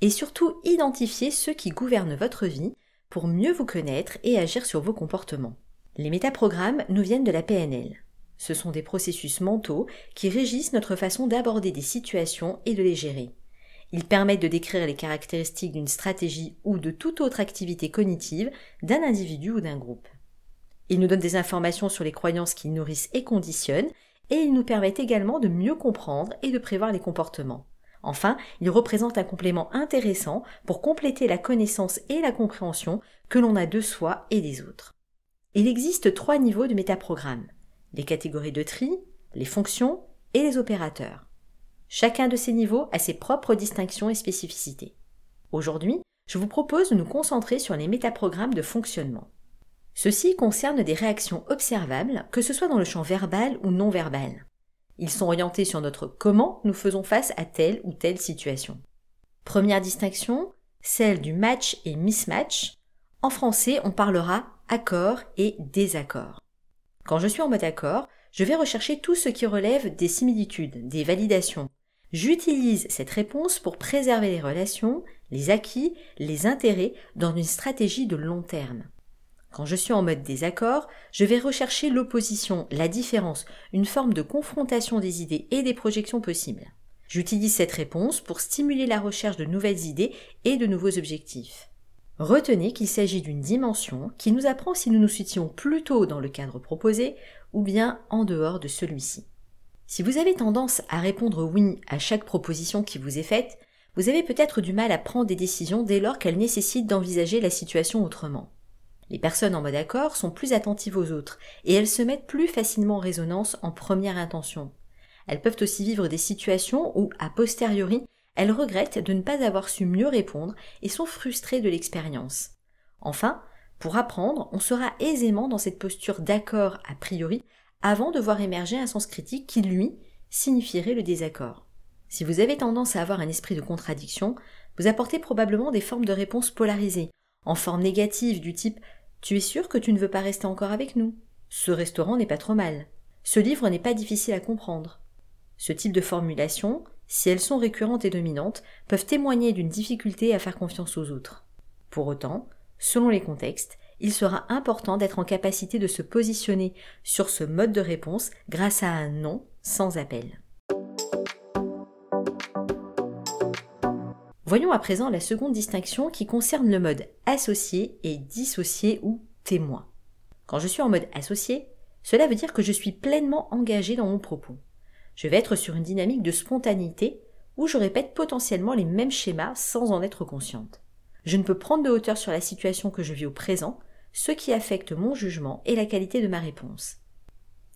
et surtout identifier ceux qui gouvernent votre vie pour mieux vous connaître et agir sur vos comportements. Les métaprogrammes nous viennent de la PNL. Ce sont des processus mentaux qui régissent notre façon d'aborder des situations et de les gérer. Ils permettent de décrire les caractéristiques d'une stratégie ou de toute autre activité cognitive d'un individu ou d'un groupe. Ils nous donnent des informations sur les croyances qui nourrissent et conditionnent, et ils nous permettent également de mieux comprendre et de prévoir les comportements. Enfin, ils représentent un complément intéressant pour compléter la connaissance et la compréhension que l'on a de soi et des autres. Il existe trois niveaux de métaprogrammes les catégories de tri, les fonctions et les opérateurs. Chacun de ces niveaux a ses propres distinctions et spécificités. Aujourd'hui, je vous propose de nous concentrer sur les métaprogrammes de fonctionnement. Ceux-ci concernent des réactions observables, que ce soit dans le champ verbal ou non verbal. Ils sont orientés sur notre comment nous faisons face à telle ou telle situation. Première distinction, celle du match et mismatch. En français, on parlera accord et désaccord. Quand je suis en mode accord, je vais rechercher tout ce qui relève des similitudes, des validations. J'utilise cette réponse pour préserver les relations, les acquis, les intérêts dans une stratégie de long terme. Quand je suis en mode désaccord, je vais rechercher l'opposition, la différence, une forme de confrontation des idées et des projections possibles. J'utilise cette réponse pour stimuler la recherche de nouvelles idées et de nouveaux objectifs. Retenez qu'il s'agit d'une dimension qui nous apprend si nous nous situons plutôt dans le cadre proposé ou bien en dehors de celui-ci. Si vous avez tendance à répondre oui à chaque proposition qui vous est faite, vous avez peut-être du mal à prendre des décisions dès lors qu'elles nécessitent d'envisager la situation autrement. Les personnes en mode accord sont plus attentives aux autres et elles se mettent plus facilement en résonance en première intention. Elles peuvent aussi vivre des situations où, a posteriori, elles regrettent de ne pas avoir su mieux répondre et sont frustrées de l'expérience. Enfin, pour apprendre, on sera aisément dans cette posture d'accord a priori avant de voir émerger un sens critique qui, lui, signifierait le désaccord. Si vous avez tendance à avoir un esprit de contradiction, vous apportez probablement des formes de réponses polarisées, en forme négative du type Tu es sûr que tu ne veux pas rester encore avec nous? Ce restaurant n'est pas trop mal. Ce livre n'est pas difficile à comprendre. Ce type de formulation, si elles sont récurrentes et dominantes, peuvent témoigner d'une difficulté à faire confiance aux autres. Pour autant, selon les contextes, il sera important d'être en capacité de se positionner sur ce mode de réponse grâce à un non sans appel. Voyons à présent la seconde distinction qui concerne le mode associé et dissocié ou témoin. Quand je suis en mode associé, cela veut dire que je suis pleinement engagé dans mon propos. Je vais être sur une dynamique de spontanéité où je répète potentiellement les mêmes schémas sans en être consciente. Je ne peux prendre de hauteur sur la situation que je vis au présent, ce qui affecte mon jugement et la qualité de ma réponse.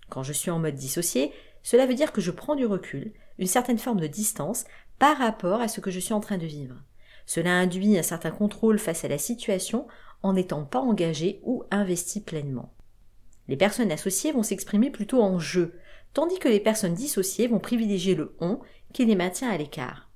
Quand je suis en mode dissocié, cela veut dire que je prends du recul, une certaine forme de distance par rapport à ce que je suis en train de vivre. Cela induit un certain contrôle face à la situation en n'étant pas engagé ou investi pleinement. Les personnes associées vont s'exprimer plutôt en je, tandis que les personnes dissociées vont privilégier le on qui les maintient à l'écart.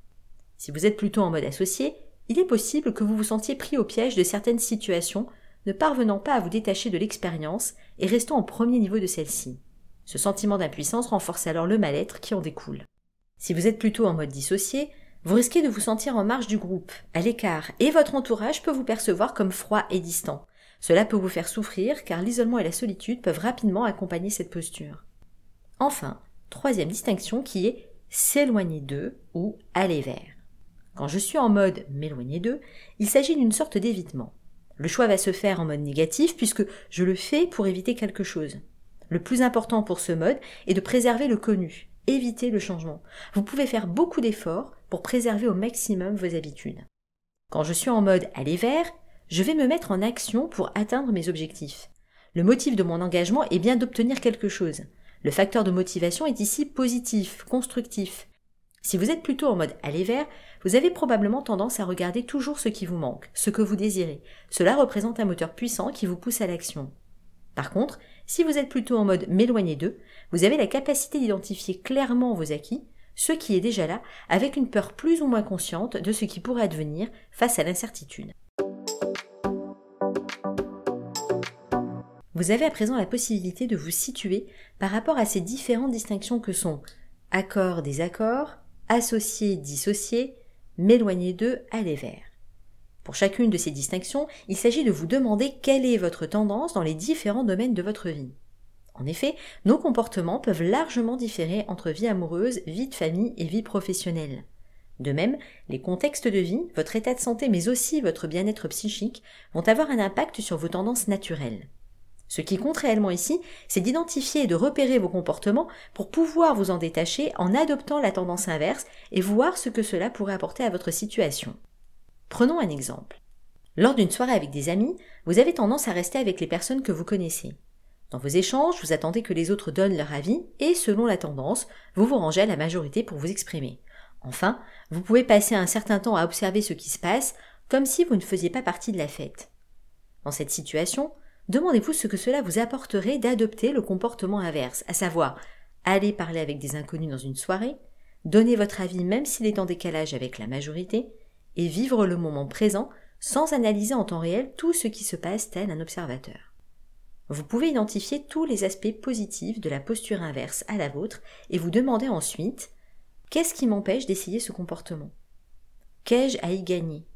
Si vous êtes plutôt en mode associé, il est possible que vous vous sentiez pris au piège de certaines situations, ne parvenant pas à vous détacher de l'expérience et restant au premier niveau de celle-ci. Ce sentiment d'impuissance renforce alors le mal-être qui en découle. Si vous êtes plutôt en mode dissocié, vous risquez de vous sentir en marge du groupe, à l'écart, et votre entourage peut vous percevoir comme froid et distant. Cela peut vous faire souffrir car l'isolement et la solitude peuvent rapidement accompagner cette posture. Enfin, troisième distinction qui est s'éloigner d'eux ou aller vers. Quand je suis en mode m'éloigner d'eux, il s'agit d'une sorte d'évitement. Le choix va se faire en mode négatif puisque je le fais pour éviter quelque chose. Le plus important pour ce mode est de préserver le connu, éviter le changement. Vous pouvez faire beaucoup d'efforts pour préserver au maximum vos habitudes. Quand je suis en mode aller vers, je vais me mettre en action pour atteindre mes objectifs. Le motif de mon engagement est bien d'obtenir quelque chose. Le facteur de motivation est ici positif, constructif. Si vous êtes plutôt en mode aller vers, vous avez probablement tendance à regarder toujours ce qui vous manque, ce que vous désirez. Cela représente un moteur puissant qui vous pousse à l'action. Par contre, si vous êtes plutôt en mode m'éloigner d'eux, vous avez la capacité d'identifier clairement vos acquis, ce qui est déjà là, avec une peur plus ou moins consciente de ce qui pourrait advenir face à l'incertitude. Vous avez à présent la possibilité de vous situer par rapport à ces différentes distinctions que sont accord, désaccord, associé, dissocié, m'éloigner d'eux, aller vers. Pour chacune de ces distinctions, il s'agit de vous demander quelle est votre tendance dans les différents domaines de votre vie. En effet, nos comportements peuvent largement différer entre vie amoureuse, vie de famille et vie professionnelle. De même, les contextes de vie, votre état de santé mais aussi votre bien-être psychique vont avoir un impact sur vos tendances naturelles. Ce qui compte réellement ici, c'est d'identifier et de repérer vos comportements pour pouvoir vous en détacher en adoptant la tendance inverse et voir ce que cela pourrait apporter à votre situation. Prenons un exemple. Lors d'une soirée avec des amis, vous avez tendance à rester avec les personnes que vous connaissez. Dans vos échanges, vous attendez que les autres donnent leur avis et, selon la tendance, vous vous rangez à la majorité pour vous exprimer. Enfin, vous pouvez passer un certain temps à observer ce qui se passe, comme si vous ne faisiez pas partie de la fête. Dans cette situation, demandez-vous ce que cela vous apporterait d'adopter le comportement inverse, à savoir aller parler avec des inconnus dans une soirée, donner votre avis même s'il est en décalage avec la majorité, et vivre le moment présent sans analyser en temps réel tout ce qui se passe tel un observateur. Vous pouvez identifier tous les aspects positifs de la posture inverse à la vôtre et vous demander ensuite qu'est-ce qui m'empêche d'essayer ce comportement? Qu'ai-je à y gagner?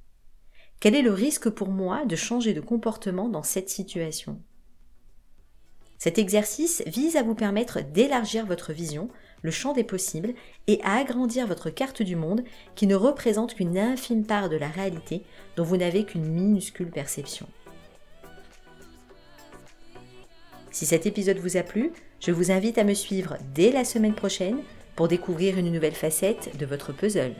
Quel est le risque pour moi de changer de comportement dans cette situation? Cet exercice vise à vous permettre d'élargir votre vision le champ des possibles et à agrandir votre carte du monde qui ne représente qu'une infime part de la réalité dont vous n'avez qu'une minuscule perception. Si cet épisode vous a plu, je vous invite à me suivre dès la semaine prochaine pour découvrir une nouvelle facette de votre puzzle.